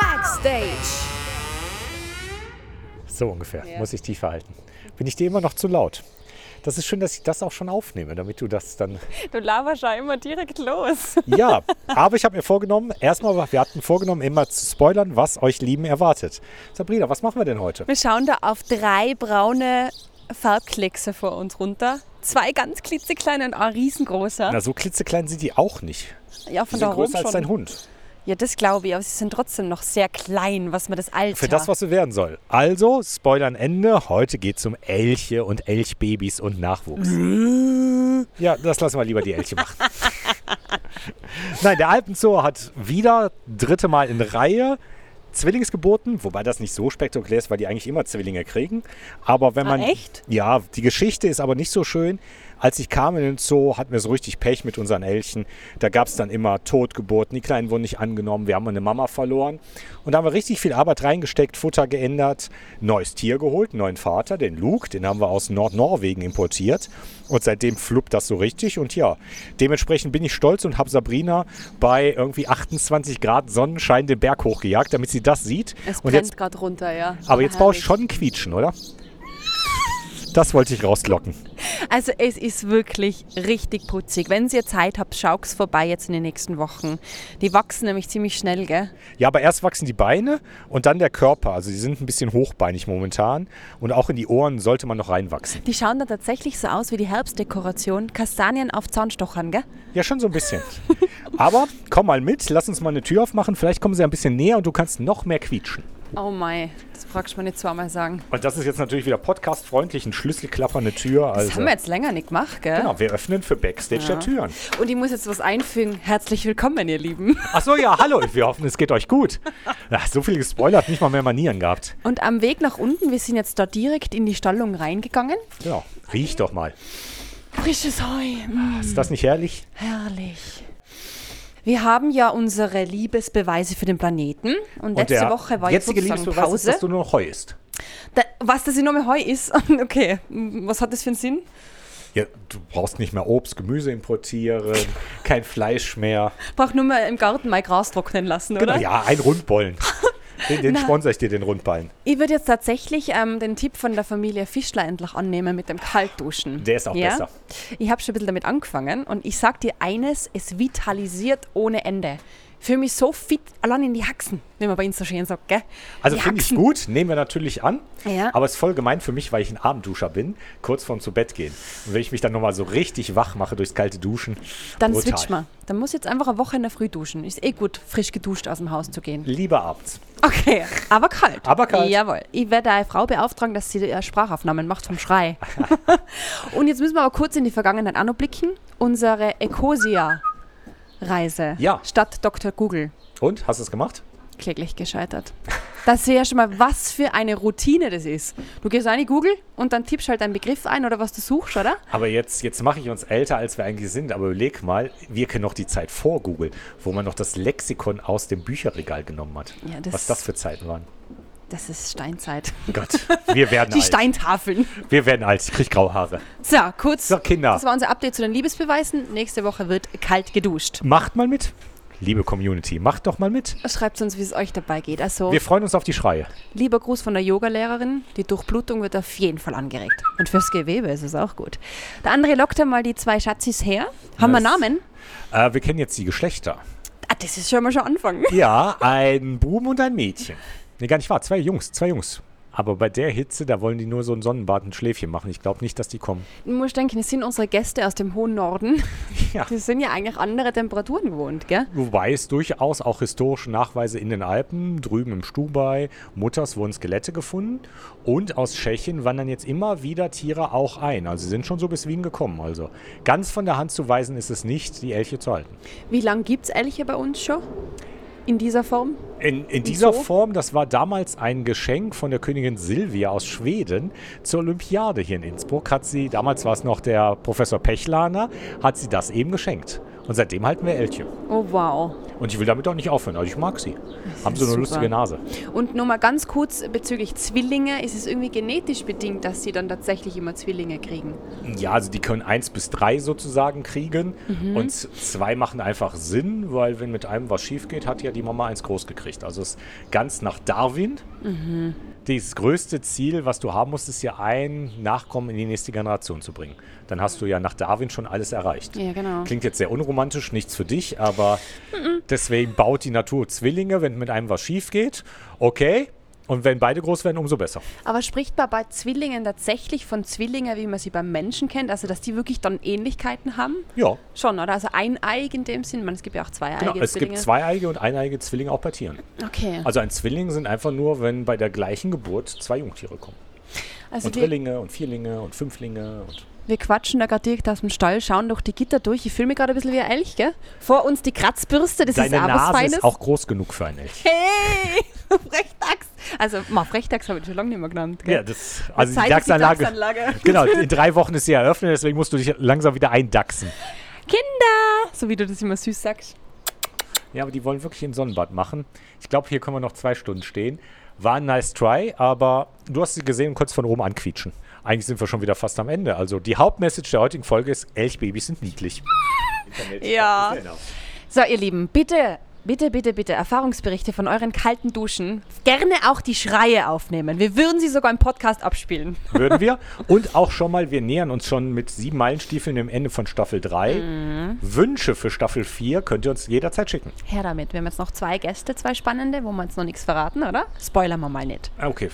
Backstage. So ungefähr Ja. muss ich die verhalten. Bin ich dir immer noch zu laut? Das ist schön, dass ich das auch schon aufnehme, damit du das dann. Du laberst ja immer direkt los. Ja, aber ich habe mir vorgenommen, erstmal, wir hatten vorgenommen, immer zu spoilern, was euch Lieben erwartet. Sabrina, was machen wir denn heute? Wir schauen da auf drei braune Farbkleckse vor uns runter. Zwei ganz klitzekleine und ein riesengroßer. Na, so klitzeklein sind die auch nicht. ja, Die von sind da oben größer als schon. dein Hund. Ja, das glaube ich, aber sie sind trotzdem noch sehr klein, was man das Alter. Für das, was sie werden soll. Also, Spoilern Ende. Heute geht es um Elche und Elchbabys und Nachwuchs. Ja, das lassen wir lieber die Elche machen. Nein, der Alpenzoo hat wieder dritte Mal in Reihe Zwillingsgeburten, wobei das nicht so spektakulär ist, weil die eigentlich immer Zwillinge kriegen. Aber wenn Ah, man. echt? Ja, die Geschichte ist aber nicht so schön. Als ich kam in den Zoo, hatten wir so richtig Pech mit unseren Elchen. Da gab es dann immer Totgeburten, die Kleinen wurden nicht angenommen, wir haben eine Mama verloren. Und da haben wir richtig viel Arbeit reingesteckt, Futter geändert, neues Tier geholt, neuen Vater, den Luke, den haben wir aus Nordnorwegen importiert. Und seitdem fluppt das so richtig. Und ja, dementsprechend bin ich stolz und habe Sabrina bei irgendwie 28 Grad Sonnenschein den Berg hochgejagt, damit sie das sieht. Es und brennt gerade runter, ja. aber jetzt brauche ich schon ein Quietschen, oder? Das wollte ich rauslocken. Also es ist wirklich richtig putzig. Wenn ihr Zeit habt, schaut's vorbei jetzt in den nächsten Wochen. Die wachsen nämlich ziemlich schnell, gell? Ja, aber erst wachsen die Beine und dann der Körper. Also die sind ein bisschen hochbeinig momentan. Und auch in die Ohren sollte man noch reinwachsen. Die schauen dann tatsächlich so aus wie die Herbstdekoration. Kastanien auf Zahnstochern, gell? Ja, schon so ein bisschen. aber komm mal mit, lass uns mal eine Tür aufmachen. Vielleicht kommen sie ein bisschen näher und du kannst noch mehr quietschen. Oh mei, das brauchst du mir nicht zweimal sagen. Und das ist jetzt natürlich wieder podcastfreundlich, ein schlüsselklappernde Tür. Das Also, haben wir jetzt länger nicht gemacht, gell? genau, wir öffnen für Backstage Ja. der Türen. Und ich muss jetzt was einfügen. Herzlich willkommen, ihr Lieben. Ach so, ja, hallo. Wir hoffen, es geht euch gut. Ach, so viel gespoilert, nicht mal mehr Manieren gehabt. Und am Weg nach unten, wir sind jetzt da direkt in die Stallung reingegangen. Genau, riech doch mal. Frisches Heu, mm, Ist das nicht herrlich? herrlich. Wir haben ja unsere Liebesbeweise für den Planeten. Und letzte der Woche war jetzt sozusagen Liebesbeweis ist, Pause. dass du nur noch Heu isst. Da, was, dass ich nur mehr Heu ist? Okay, was hat das für einen Sinn? Ja, du brauchst nicht mehr Obst, Gemüse importieren, kein Fleisch mehr. Brauch nur mal im Garten mein Gras trocknen lassen, Genau, oder? ja, ein Rundbollen. Den, den Na. sponsor ich dir, den Rundballen. Ich würde jetzt tatsächlich ähm, den Tipp von der Familie Fischler endlich annehmen mit dem Kaltduschen. Der ist auch ja? besser. Ich habe schon ein bisschen damit angefangen und ich sag dir eines, es vitalisiert ohne Ende. Für mich so fit, allein in die Haxen, wie man bei so schön sagt, gell? Also finde ich gut, nehmen wir natürlich an. Ja. Aber es ist voll gemein für mich, weil ich ein Abendduscher bin, kurz vorm zu Bett gehen. Und wenn ich mich dann nochmal so richtig wach mache durchs kalte Duschen, Dann brutal. switcht man. Dann muss jetzt einfach eine Woche in der Früh duschen. Ist eh gut, frisch geduscht aus dem Haus zu gehen. Lieber abends. Okay, aber kalt. Aber kalt. Jawohl. Ich werde eine Frau beauftragen, dass sie äh, Sprachaufnahmen macht vom Schrei. Und jetzt müssen wir aber kurz in die Vergangenheit auch noch blicken. Ecosia-Reise. Ja. Statt Dr. Google. Und, hast du es gemacht? Kläglich gescheitert. Das sehe ja schon mal, was für eine Routine das ist. Du gehst rein in Google und dann tippst halt einen Begriff ein oder was du suchst, oder? Aber jetzt, jetzt mache ich uns älter, als wir eigentlich sind. Aber überleg mal, wir kennen noch die Zeit vor Google, wo man noch das Lexikon aus dem Bücherregal genommen hat. Ja, das- Was das für Zeiten waren. Das ist Steinzeit. Gott, wir werden Die alt. Steintafeln. Wir werden alt. Ich krieg graue Haare. So, kurz. So, Kinder. Das war unser Update zu den Liebesbeweisen. Nächste Woche wird kalt geduscht. Macht mal mit. Liebe Community, macht doch mal mit. Schreibt uns, wie es euch dabei geht. Also, Wir freuen uns auf die Schreie. lieber Gruß von der Yogalehrerin. Die Durchblutung wird auf jeden Fall angeregt. Und fürs Gewebe ist es auch gut. Der andere lockt einmal die zwei Schatzis her. Haben wir Das- Namen? Äh, wir kennen jetzt die Geschlechter. Ah, das ist schon mal schon Anfang. Ja, ein Buben und ein Mädchen. Nee, gar nicht wahr. Zwei Jungs, zwei Jungs. Aber bei der Hitze, da wollen die nur so ein Sonnenbad und Schläfchen machen. Ich glaube nicht, dass die kommen. Du musst denken, es sind unsere Gäste aus dem hohen Norden. Ja. Die sind ja eigentlich andere Temperaturen gewohnt, gell? Wobei es durchaus auch historische Nachweise in den Alpen, drüben im Stubai, Mutters wurden Skelette gefunden. Und aus Tschechien wandern jetzt immer wieder Tiere auch ein. Also sie sind schon so bis Wien gekommen. Also ganz von der Hand zu weisen ist es nicht, die Elche zu halten. Wie lange gibt es Elche bei uns schon? In dieser Form? In, in dieser Zoo? Form, das war damals ein Geschenk von der Königin Silvia aus Schweden zur Olympiade hier in Innsbruck. Hat sie, damals war es noch der Professor Pechlaner, hat sie das eben geschenkt. Und seitdem halten wir Elche. Oh wow. Und ich will damit auch nicht aufhören. Also ich mag sie. Haben so eine super. lustige Nase. Und nur mal ganz kurz bezüglich Zwillinge. Ist es irgendwie genetisch bedingt, dass sie dann tatsächlich immer Zwillinge kriegen? Ja, also die können eins bis drei sozusagen kriegen. Mhm. Und zwei machen einfach Sinn, weil wenn mit einem was schief geht, hat ja die Mama eins groß gekriegt. Also es ist ganz nach Darwin. Mhm. Das größte Ziel, was du haben musst, ist ja ein Nachkommen in die nächste Generation zu bringen. Dann hast du ja nach Darwin schon alles erreicht. Ja, genau. Klingt jetzt sehr unromantisch, nichts für dich, aber deswegen baut die Natur Zwillinge, wenn mit einem was schief geht. Okay. Und wenn beide groß werden, umso besser. Aber spricht man bei Zwillingen tatsächlich von Zwillingen, wie man sie beim Menschen kennt? Also, dass die wirklich dann Ähnlichkeiten haben? Ja, Schon, oder? Also eineig in dem Sinn. Meine, es gibt ja auch zweieige genau. Es Zwillinge. gibt zweieige und eineige Zwillinge auch bei Tieren. Okay. Also ein Zwilling sind einfach nur, wenn bei der gleichen Geburt zwei Jungtiere kommen. Also Und Drillinge und Vierlinge und Fünflinge. Und wir quatschen da gerade direkt aus dem Stall, schauen durch die Gitter durch. Ich fühle mich gerade ein bisschen wie ein Elch, gell? Vor uns die Kratzbürste, das Deine ist was Nase Feines. ist auch groß genug für ein Elch. Hey! Frechdachs! Also, mal Frechdachs habe ich schon lange nicht mehr genannt. Gell? Ja, das, also die ist die Dachsanlage. Dachsanlage. Genau, in drei Wochen ist sie eröffnet, deswegen musst du dich langsam wieder eindachsen. Kinder! So wie du das immer süß sagst. Ja, aber die wollen wirklich ein Sonnenbad machen. Ich glaube, hier können wir noch zwei Stunden stehen. War ein nice try, aber du hast sie gesehen und konntest von oben anquietschen. Eigentlich sind wir schon wieder fast am Ende. Also die Hauptmessage der heutigen Folge ist, Elchbabys sind niedlich. Internet. Ja. Genau. So, ihr Lieben, bitte, bitte, bitte, bitte Erfahrungsberichte von euren kalten Duschen. Gerne auch die Schreie aufnehmen. Wir würden sie sogar im Podcast abspielen. Würden wir. Und auch schon mal, wir nähern uns schon mit sieben Meilenstiefeln dem Ende von Staffel 3. Mhm. Wünsche für Staffel 4 könnt ihr uns jederzeit schicken. Her damit. Wir haben jetzt noch zwei Gäste, zwei spannende, wo wir jetzt noch nichts verraten, oder? Spoilern wir mal nicht. Ah, Okay.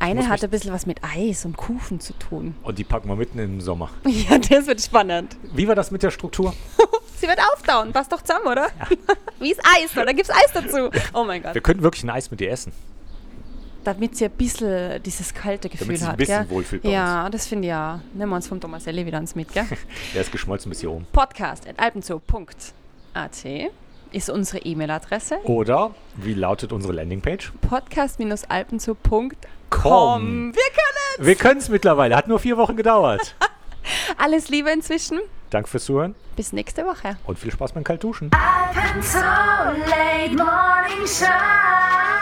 Eine muss hat mich- ein bisschen was mit Eis und Kuchen zu tun. Und die packen wir mitten im Sommer. Ja, das wird spannend. Wie war das mit der Struktur? Sie wird auftauen. Passt doch zusammen, oder? Wie ist Eis? Da gibt's Eis dazu. Oh mein Gott. Wir könnten wirklich ein Eis mit dir essen. Damit sie ein bisschen dieses kalte Gefühl sie ein hat. bisschen gell? wohlfühlt bei Ja, das finde ich ja. Nehmen wir uns vom Thomaselli wieder ans mit, gell? Der ist geschmolzen bis hier oben. Podcast at alpenzoo.at ist unsere E-Mail-Adresse. Oder, wie lautet unsere Landingpage? Podcast-alpenzoo.com. Wir können Wir können es mittlerweile. Hat nur vier Wochen gedauert. Alles Liebe inzwischen. Danke fürs Zuhören Bis nächste Woche. und viel Spaß beim Kaltduschen. Alpenzoll Late Morning Show.